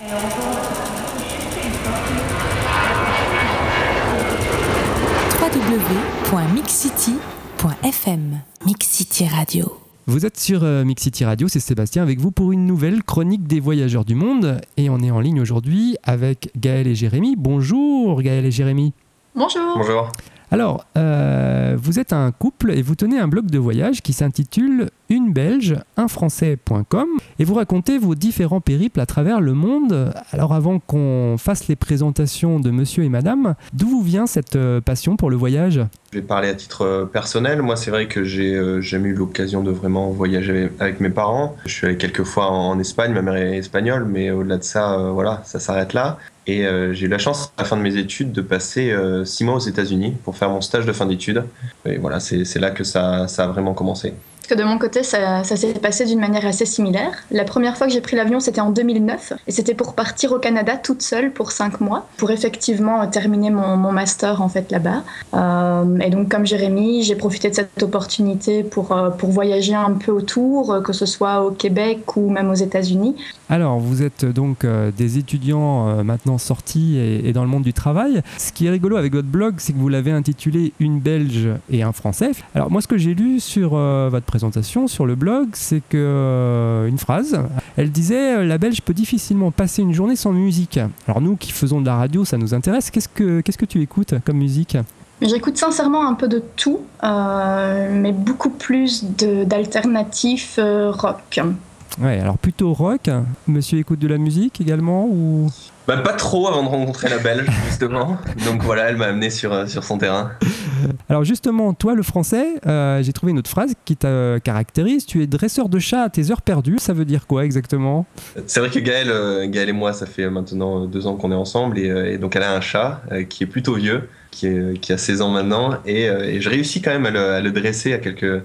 www.mixcity.fm Mixcity Radio. Vous êtes sur euh, Mixity Radio, c'est Sébastien avec vous pour une nouvelle chronique des voyageurs du monde. Et on est en ligne aujourd'hui avec Gaël et Jérémy. Bonjour Gaël et Jérémy. Bonjour. Bonjour. Alors, euh, vous êtes un couple et vous tenez un blog de voyage qui s'intitule une belge, un français.com et vous racontez vos différents périples à travers le monde. Alors avant qu'on fasse les présentations de monsieur et madame, d'où vous vient cette euh, passion pour le voyage? Je vais parler à titre euh, personnel. Moi, c'est vrai que j'ai jamais eu l'occasion de vraiment voyager avec mes parents. Je suis allé quelques fois en Espagne, ma mère est espagnole, mais au-delà de ça, voilà, ça s'arrête là. Et euh, j'ai eu la chance, à la fin de mes études, de passer euh, six mois aux États-Unis pour faire mon stage de fin d'études. Et voilà, c'est là que ça a vraiment commencé de mon côté, ça, s'est passé d'une manière assez similaire. La première fois que j'ai pris l'avion, c'était en 2009, et c'était pour partir au Canada toute seule pour cinq mois, pour effectivement terminer mon, master en fait là-bas. Euh, et donc, comme Jérémy, j'ai profité de cette opportunité pour, euh, pour voyager un peu autour, euh, que ce soit au Québec ou même aux États-Unis. Alors, vous êtes donc des étudiants maintenant sortis et, et, dans le monde du travail. Ce qui est rigolo avec votre blog, c'est que vous l'avez intitulé Une Belge et un Français. Alors, moi, ce que j'ai lu sur votre présentation, sur le blog, c'est que euh, une phrase, elle disait euh, la Belge peut difficilement passer une journée sans musique. Alors nous qui faisons de la radio, ça nous intéresse. Qu'est-ce que qu'est-ce que tu écoutes comme musique? J'écoute sincèrement un peu de tout, euh, mais beaucoup plus d'alternatifs rock. Ouais, alors plutôt rock. Monsieur écoute de la musique également ou? Bah, pas trop avant de rencontrer la Belge, justement. Donc voilà, elle m'a amené sur, euh, sur son terrain. Alors justement, toi le français, euh, j'ai trouvé une autre phrase qui te caractérise. Tu es dresseur de chat à tes heures perdues. Ça veut dire quoi exactement? C'est vrai que Gaël, euh, Gaël et moi, ça fait maintenant deux ans qu'on est ensemble. Et, donc elle a un chat qui est plutôt vieux, qui, est, qui a 16 ans maintenant. Et, et je réussis quand même à le, à le dresser à quelques...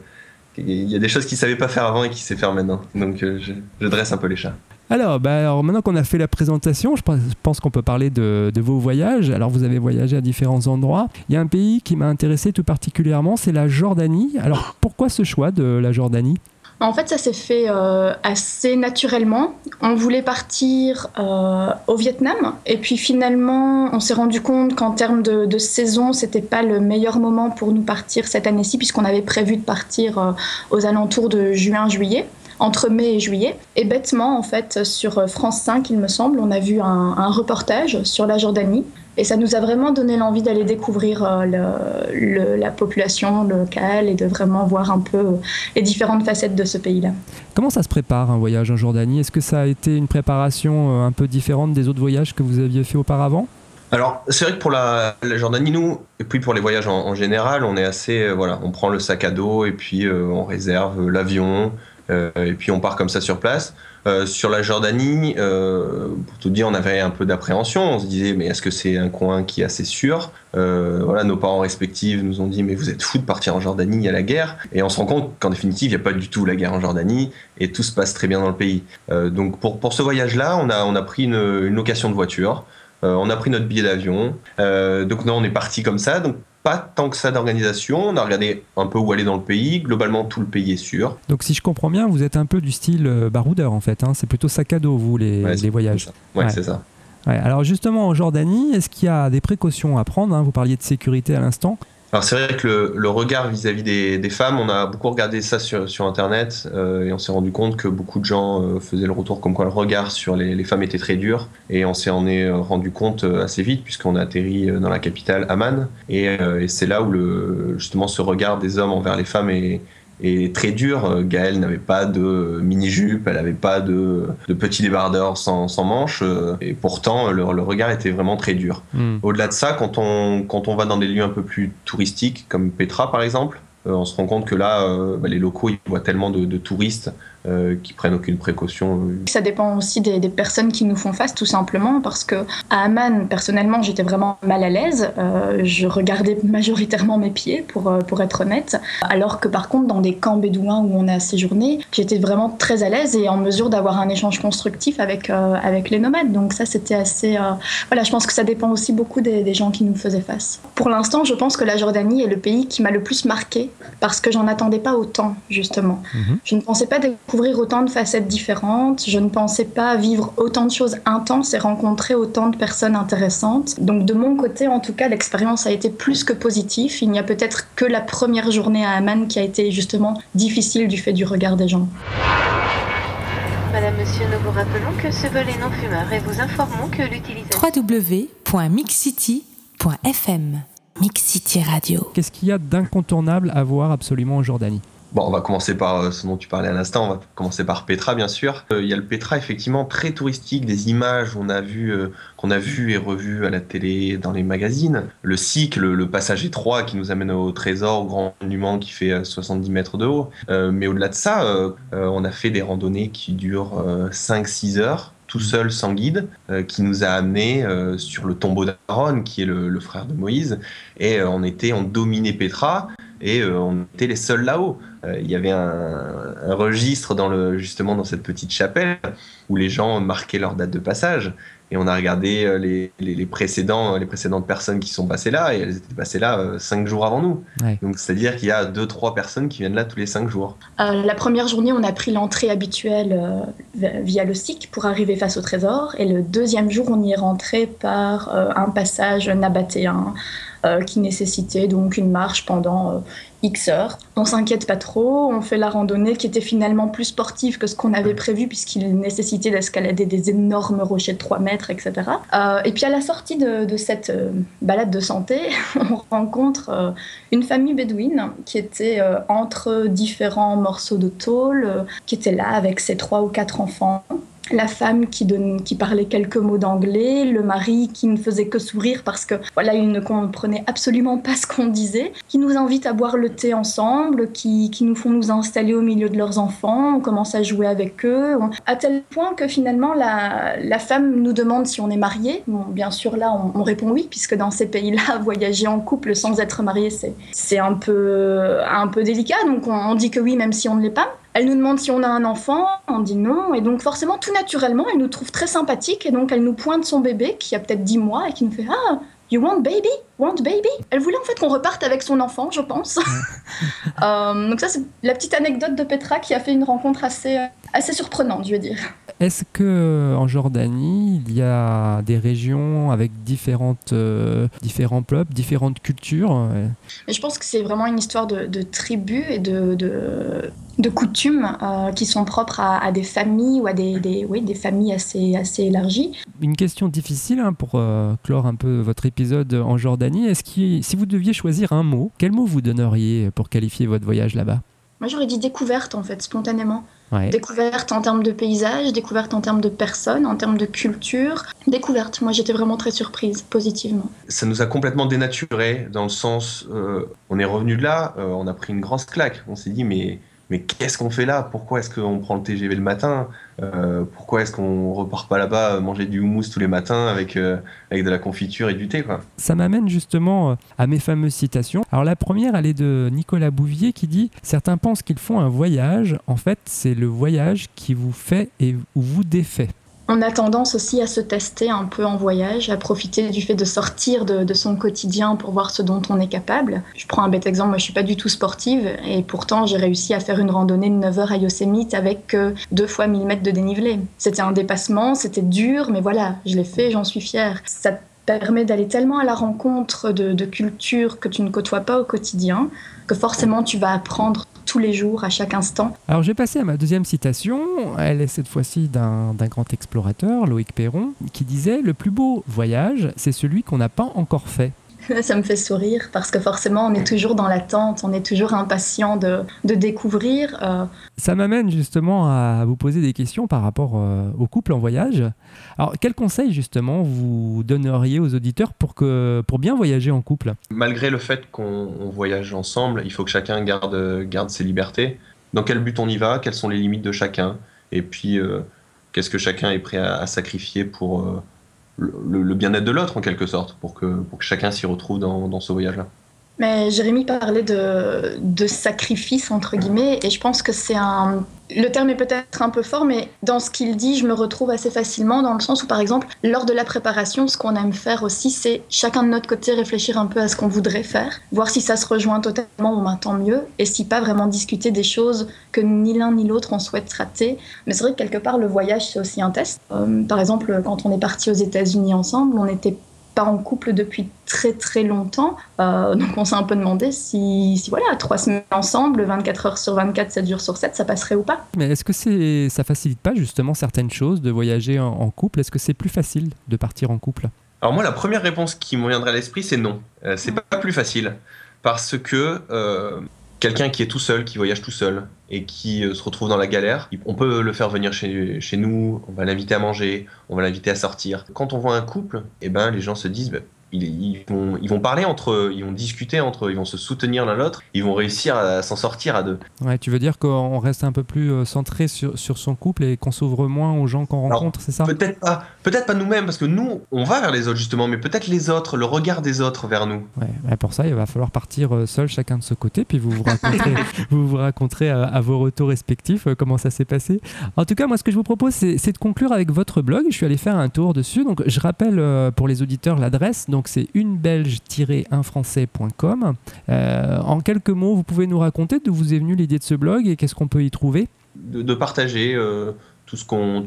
Il y a des choses qu'il savait pas faire avant et qu'il sait faire maintenant. Donc je, je dresse un peu les chats. Alors, bah, alors maintenant qu'on a fait la présentation, je pense qu'on peut parler de, vos voyages. Alors vous avez voyagé à différents endroits. Il y a un pays qui m'a intéressé tout particulièrement, c'est la Jordanie. Alors pourquoi ce choix de la Jordanie? En fait, ça s'est fait euh, assez naturellement. On voulait partir euh, au Vietnam, et puis finalement, on s'est rendu compte qu'en termes de, de saison, c'était pas le meilleur moment pour nous partir cette année-ci, puisqu'on avait prévu de partir euh, aux alentours de juin-juillet entre mai et juillet. Et bêtement, en fait, sur France 5, il me semble, on a vu un, reportage sur la Jordanie. Et ça nous a vraiment donné l'envie d'aller découvrir euh, le, la population locale et de vraiment voir un peu euh, les différentes facettes de ce pays-là. Comment ça se prépare un voyage en Jordanie? Est-ce que ça a été une préparation euh, un peu différente des autres voyages que vous aviez fait auparavant? Alors, c'est vrai que pour la, Jordanie, nous, et puis pour les voyages en, général, on est assez, voilà, on prend le sac à dos et puis on réserve l'avion, euh, et puis on part comme ça sur place. Euh, sur la Jordanie, euh, pour tout dire, on avait un peu d'appréhension. On se disait, mais est-ce que c'est un coin qui est assez sûr? Voilà, nos parents respectifs nous ont dit, mais vous êtes fous de partir en Jordanie, il y a la guerre. Et on se rend compte qu'en définitive, il n'y a pas du tout la guerre en Jordanie et tout se passe très bien dans le pays. donc pour, pour ce voyage-là, on a, on a pris une, location de voiture. on a pris notre billet d'avion. donc non, on est parti comme ça. Pas tant que ça d'organisation. On a regardé un peu où aller dans le pays. Globalement, tout le pays est sûr. Donc, si je comprends bien, vous êtes un peu du style euh, baroudeur en fait. Hein. C'est plutôt sac à dos, vous, les, les voyages. Ouais, c'est ça. Alors, justement, en Jordanie, est-ce qu'il y a des précautions à prendre hein? Vous parliez de sécurité à l'instant. Alors c'est vrai que le, regard vis-à-vis des, femmes, on a beaucoup regardé ça sur, Internet euh, et on s'est rendu compte que beaucoup de gens euh, faisaient le retour comme quoi le regard sur les, femmes était très dur et on s'en est euh, rendu compte assez vite puisqu'on a atterri dans la capitale Amman et, c'est là où justement ce regard des hommes envers les femmes est, et très dur. Euh, Gaëlle n'avait pas de mini-jupe, elle n'avait pas de, de petits débardeurs sans, sans manches, euh, et pourtant le, regard était vraiment très dur. Hmm. Au-delà de ça, quand on, quand on va dans des lieux un peu plus touristiques, comme Petra par exemple, euh, on se rend compte que là, bah, les locaux, ils voient tellement de, de touristes euh, qui prennent aucune précaution. Euh. Ça dépend aussi des, personnes qui nous font face, tout simplement, parce que à Amman, personnellement, j'étais vraiment mal à l'aise. Euh, je regardais majoritairement mes pieds, pour, pour être honnête. Alors que par contre, dans des camps bédouins où on a séjourné, j'étais vraiment très à l'aise et en mesure d'avoir un échange constructif avec, avec les nomades. Donc ça, c'était assez... Voilà, je pense que ça dépend aussi beaucoup des, gens qui nous faisaient face. Pour l'instant, je pense que la Jordanie est le pays qui m'a le plus marqué parce que j'en attendais pas autant, justement. Mhm. Je ne pensais pas découvrir découvrir autant de facettes différentes. Je ne pensais pas vivre autant de choses intenses et rencontrer autant de personnes intéressantes. Donc de mon côté, en tout cas, l'expérience a été plus que positive. Il n'y a peut-être que la première journée à Amman qui a été justement difficile du fait du regard des gens. Madame, Monsieur, nous vous rappelons que ce vol est non fumeur et vous informons que l'utilisation... www.mixcity.fm Mixcity Radio. Qu'est-ce qu'il y a d'incontournable à voir absolument en Jordanie? Bon, on va commencer par euh, ce dont tu parlais à l'instant. On va commencer par Petra, bien sûr. Euh, il y a le Petra, effectivement, très touristique, des images qu'on a vu, euh, qu'on a vu et revues à la télé, dans les magazines. Le cycle, le passage étroit qui nous amène au trésor, au grand monument qui fait 70 mètres de haut. mais au-delà de ça, on a fait des randonnées qui durent 5-6 heures tout seul sans guide, qui nous a amené sur le tombeau d'Aaron, qui est le, frère de Moïse, et on était, on dominait Petra, et on était les seuls là-haut. Euh, il y avait un, registre dans le, justement dans cette petite chapelle où les gens marquaient leur date de passage. Et on a regardé euh, les, les, précédents, les précédentes personnes qui sont passées là, et elles étaient passées là euh, cinq jours avant nous. Donc c'est-à-dire qu'il y a deux, trois personnes qui viennent là tous les cinq jours. la première journée, on a pris l'entrée habituelle via le SIC pour arriver face au trésor. Et le deuxième jour, on y est rentré par un passage nabatéen qui nécessitait donc une marche pendant X heures. On s'inquiète pas trop, on fait la randonnée qui était finalement plus sportive que ce qu'on avait prévu puisqu'il nécessitait d'escalader des énormes rochers de 3 mètres, etc. Euh, et puis à la sortie de, cette euh, balade de santé, on rencontre euh, une famille bédouine qui était entre différents morceaux de tôle, qui était là avec ses trois ou quatre enfants la femme qui, parlait quelques mots d'anglais, le mari qui ne faisait que sourire parce que voilà, il ne comprenait absolument pas ce qu'on disait, qui nous invite à boire le thé ensemble, qui, nous font nous installer au milieu de leurs enfants, on commence à jouer avec eux, à tel point que finalement la, femme nous demande si on est marié. bien sûr là on, répond oui puisque dans ces pays-là voyager en couple sans être marié c'est un peu délicat donc on dit que oui même si on ne l'est pas. Elle nous demande si on a un enfant, on dit non, et donc forcément, tout naturellement, elle nous trouve très sympathique, et donc elle nous pointe son bébé, qui a peut-être 10 mois, et qui nous fait Ah, you want baby? Want baby? Elle voulait en fait qu'on reparte avec son enfant, je pense. Euh, donc ça, c'est la petite anecdote de Petra qui a fait une rencontre assez, assez surprenante, je veux dire. Est-ce que en Jordanie, il y a des régions avec différentes, euh, différents peuples, différentes cultures Mais Je pense que c'est vraiment une histoire de, de tribus et de, de, de coutumes euh, qui sont propres à, des familles ou à des, des, oui, des familles assez, assez élargies. Une question difficile hein, pour euh, clore un peu votre épisode en Jordanie. Est-ce que si vous deviez choisir un mot, quel mot vous donneriez pour qualifier votre voyage là-bas? Moi j'aurais dit découverte en fait, spontanément. Découverte en termes de paysage, découverte en termes de personnes, en termes de culture. Découverte, moi j'étais vraiment très surprise, positivement. Ça nous a complètement dénaturé dans le sens, euh, on est revenu de là, on a pris une grosse claque. On s'est dit, mais mais qu'est-ce qu'on fait là? Pourquoi est-ce qu'on prend le TGV le matin? Euh, Pourquoi est-ce qu'on repart pas là-bas manger du houmous tous les matins avec, euh, avec de la confiture et du thé quoi? Ça m'amène justement euh, à mes fameuses citations. Alors la première, elle est de Nicolas Bouvier qui dit Certains pensent qu'ils font un voyage. En fait, c'est le voyage qui vous fait et vous défait. On a tendance aussi à se tester un peu en voyage, à profiter du fait de sortir de, son quotidien pour voir ce dont on est capable. Je prends un bête exemple, moi je suis pas du tout sportive et pourtant j'ai réussi à faire une randonnée de 9 heures à Yosemite avec deux fois 1000 mètres de dénivelé. C'était un dépassement, c'était dur, mais voilà, je l'ai fait, j'en suis fière. Ça permet d'aller tellement à la rencontre de, cultures que tu ne côtoies pas au quotidien que forcément tu vas apprendre tous les jours, à chaque instant. Alors j'ai passé à ma deuxième citation, elle est cette fois-ci d'un grand explorateur, Loïc Perron, qui disait Le plus beau voyage, c'est celui qu'on n'a pas encore fait. Ça me fait sourire parce que forcément, on est toujours dans l'attente, on est toujours impatient de, de découvrir. Euh. Ça m'amène justement à vous poser des questions par rapport euh, au couple en voyage. Alors, quels conseils justement vous donneriez aux auditeurs pour, que, pour bien voyager en couple? Malgré le fait qu'on voyage ensemble, il faut que chacun garde, garde ses libertés. Dans quel but on y va? Quelles sont les limites de chacun? Et puis, euh, qu'est-ce que chacun est prêt à, à sacrifier pour le, bien-être de l'autre en quelque sorte, pour que, chacun s'y retrouve dans, dans ce voyage-là. Mais Jérémy parlait de, de sacrifice, entre guillemets, et je pense que c'est un, le terme est peut-être un peu fort, mais dans ce qu'il dit, je me retrouve assez facilement dans le sens où, par exemple, lors de la préparation, ce qu'on aime faire aussi, c'est chacun de notre côté réfléchir un peu à ce qu'on voudrait faire, voir si ça se rejoint totalement, bon, tant mieux, et si pas vraiment discuter des choses que ni l'un ni l'autre on souhaite rater. Mais c'est vrai que quelque part, le voyage, c'est aussi un test. Euh, par exemple, quand on est parti aux États-Unis ensemble, on était pas en couple depuis très très longtemps. Euh, donc on s'est un peu demandé si, si, voilà, trois semaines ensemble, 24 heures sur 24, 7 jours sur 7, ça passerait ou pas. Mais est-ce que c'est, ça facilite pas justement certaines choses de voyager en, couple? Est-ce que c'est plus facile de partir en couple? Alors moi, la première réponse qui me viendrait à l'esprit, c'est non. Euh, c'est pas plus facile. Parce que euh, quelqu'un qui est tout seul, qui voyage tout seul et qui euh, se retrouve dans la galère, on peut le faire venir chez, nous, on va l'inviter à manger, on va l'inviter à sortir. Quand on voit un couple, eh ben, les gens se disent, bah, ils, vont, ils vont parler entre eux, ils vont discuter entre eux, ils vont se soutenir l'un l'autre, ils vont réussir à s'en sortir à deux. Ouais, tu veux dire qu'on reste un peu plus euh, centré sur, sur son couple et qu'on s'ouvre moins aux gens qu'on rencontre, c'est ça? Peut-être pas, peut-être pas nous-mêmes, parce que nous, on va vers les autres justement, mais peut-être les autres, le regard des autres vers nous. Ouais, pour ça, il va falloir partir euh, seul, chacun de ce côté, puis vous vous raconterez, vous vous raconterez à, vos retours respectifs euh, comment ça s'est passé. En tout cas, moi, ce que je vous propose, c'est de conclure avec votre blog. Je suis allé faire un tour dessus, donc je rappelle pour les auditeurs l'adresse. Donc c'est unebelge-unfrançais.com. Euh, en quelques mots, vous pouvez nous raconter d'où vous est venue l'idée de ce blog et qu'est-ce qu'on peut y trouver? De, partager euh, tout ce qu'on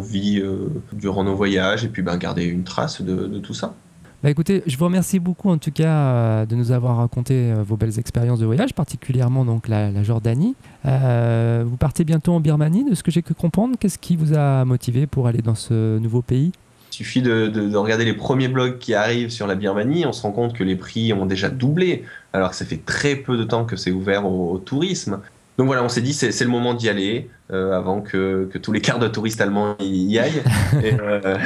vit euh, durant nos voyages et puis ben, garder une trace de, tout ça. Bah écoutez, je vous remercie beaucoup en tout cas de nous avoir raconté vos belles expériences de voyage, particulièrement donc la, la Jordanie. vous partez bientôt en Birmanie, de ce que j'ai pu comprendre. Qu'est-ce qui vous a motivé pour aller dans ce nouveau pays? Suffit de, regarder les premiers blogs qui arrivent sur la Birmanie, on se rend compte que les prix ont déjà doublé, alors que ça fait très peu de temps que c'est ouvert au, tourisme. Donc voilà, on s'est dit c'est le moment d'y aller euh, avant que, tous les quarts de touristes allemands y, aillent. Euh,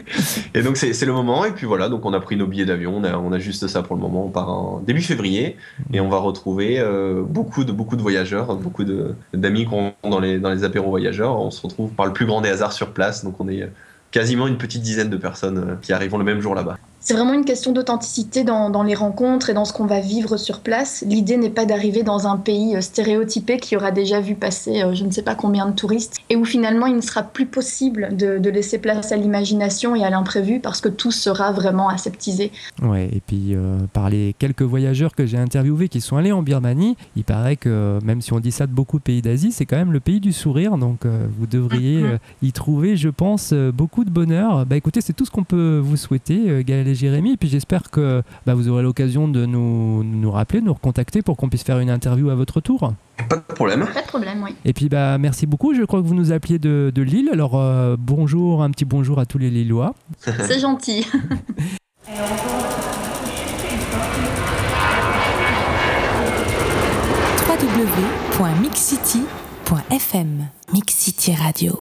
et, donc c'est le moment. Et puis voilà, donc on a pris nos billets d'avion. On a, juste ça pour le moment. On part en début février et on va retrouver euh, beaucoup de beaucoup de voyageurs, beaucoup d'amis qu'on dans les dans les apéros voyageurs. On se retrouve par le plus grand des hasards sur place. Donc on est quasiment une petite dizaine de personnes euh, qui arriveront le même jour là-bas. C'est vraiment une question d'authenticité dans, les rencontres et dans ce qu'on va vivre sur place. L'idée n'est pas d'arriver dans un pays euh, stéréotypé qui aura déjà vu passer euh, je ne sais pas combien de touristes et où finalement il ne sera plus possible de, laisser place à l'imagination et à l'imprévu parce que tout sera vraiment aseptisé. Ouais, et puis euh, par les quelques voyageurs que j'ai interviewés qui sont allés en Birmanie, il paraît que même si on dit ça de beaucoup de pays d'Asie, c'est quand même le pays du sourire. Donc vous devriez mhm. y trouver, je pense, beaucoup de bonheur. Bah écoutez, c'est tout ce qu'on peut vous souhaiter, Gaël Jérémy. Et puis j'espère que bah, vous aurez l'occasion de nous, nous rappeler, de nous recontacter pour qu'on puisse faire une interview à votre tour. Pas de problème. Pas de problème, oui. Et puis bah, merci beaucoup. Je crois que vous nous appeliez de, de Lille. Alors euh, bonjour, un petit bonjour à tous les Lillois. C'est gentil. www.mixcity.fm Mix City Radio